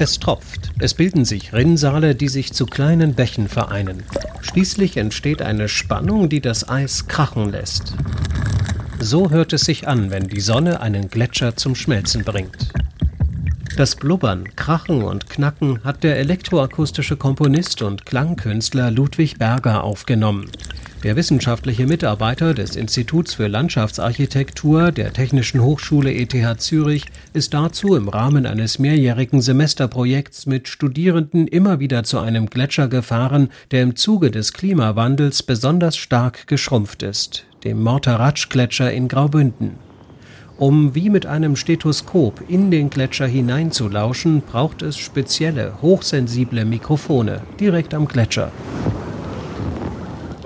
Es tropft. Es bilden sich Rinnsale, die sich zu kleinen Bächen vereinen. Schließlich entsteht eine Spannung, die das Eis krachen lässt. So hört es sich an, wenn die Sonne einen Gletscher zum Schmelzen bringt. Das Blubbern, Krachen und Knacken hat der elektroakustische Komponist und Klangkünstler Ludwig Berger aufgenommen. Der wissenschaftliche Mitarbeiter des Instituts für Landschaftsarchitektur der Technischen Hochschule ETH Zürich ist dazu im Rahmen eines mehrjährigen Semesterprojekts mit Studierenden immer wieder zu einem Gletscher gefahren, der im Zuge des Klimawandels besonders stark geschrumpft ist, dem Morteratsch-Gletscher in Graubünden. Um wie mit einem Stethoskop in den Gletscher hineinzulauschen, braucht es spezielle, hochsensible Mikrofone direkt am Gletscher.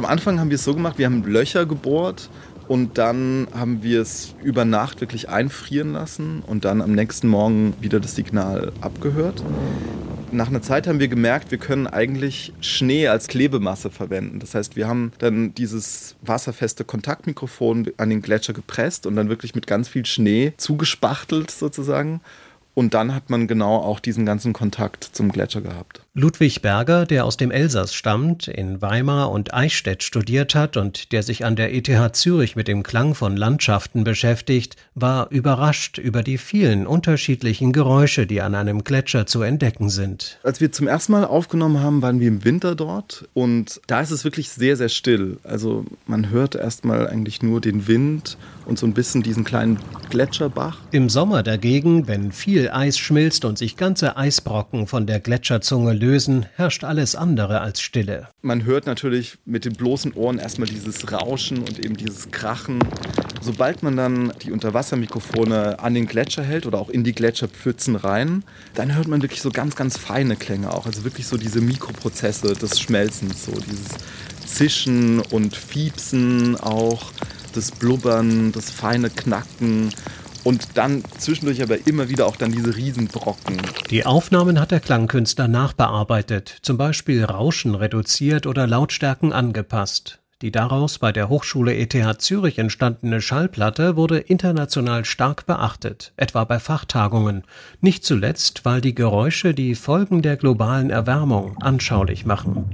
Am Anfang haben wir es so gemacht, wir haben Löcher gebohrt und dann haben wir es über Nacht wirklich einfrieren lassen und dann am nächsten Morgen wieder das Signal abgehört. Nach einer Zeit haben wir gemerkt, wir können eigentlich Schnee als Klebemasse verwenden. Das heißt, wir haben dann dieses wasserfeste Kontaktmikrofon an den Gletscher gepresst und dann wirklich mit ganz viel Schnee zugespachtelt sozusagen. Und dann hat man genau auch diesen ganzen Kontakt zum Gletscher gehabt. Ludwig Berger, der aus dem Elsass stammt, in Weimar und Eichstätt studiert hat und der sich an der ETH Zürich mit dem Klang von Landschaften beschäftigt, war überrascht über die vielen unterschiedlichen Geräusche, die an einem Gletscher zu entdecken sind. Als wir zum ersten Mal aufgenommen haben, waren wir im Winter dort und da ist es wirklich sehr, sehr still. Also man hört erstmal eigentlich nur den Wind und so ein bisschen diesen kleinen Gletscherbach. Im Sommer dagegen, wenn viel Eis schmilzt und sich ganze Eisbrocken von der Gletscherzunge lösen, herrscht alles andere als Stille. Man hört natürlich mit den bloßen Ohren erstmal dieses Rauschen und eben dieses Krachen. Sobald man dann die Unterwassermikrofone an den Gletscher hält oder auch in die Gletscherpfützen rein, dann hört man wirklich so ganz, ganz feine Klänge auch. Also wirklich so diese Mikroprozesse des Schmelzens, so dieses Zischen und Fiepsen auch, das Blubbern, das feine Knacken und dann zwischendurch aber immer wieder auch dann diese Riesenbrocken. Die Aufnahmen hat der Klangkünstler nachbearbeitet, zum Beispiel Rauschen reduziert oder Lautstärken angepasst. Die daraus bei der Hochschule ETH Zürich entstandene Schallplatte wurde international stark beachtet, etwa bei Fachtagungen, nicht zuletzt, weil die Geräusche die Folgen der globalen Erwärmung anschaulich machen.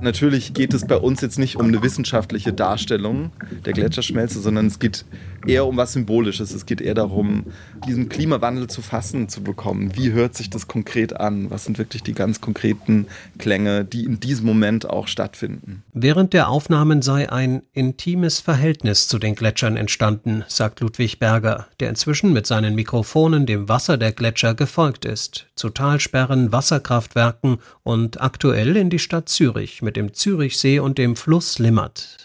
Natürlich geht es bei uns jetzt nicht um eine wissenschaftliche Darstellung der Gletscherschmelze, sondern es geht eher um was Symbolisches. Es geht eher darum, diesen Klimawandel zu fassen zu bekommen. Wie hört sich das konkret an? Was sind wirklich die ganz konkreten Klänge, die in diesem Moment auch stattfinden? Während der Aufnahmen sei ein intimes Verhältnis zu den Gletschern entstanden, sagt Ludwig Berger, der inzwischen mit seinen Mikrofonen dem Wasser der Gletscher gefolgt ist, zu Talsperren, Wasserkraftwerken und aktuell in die Stadt Zürich mit dem Zürichsee und dem Fluss Limmert.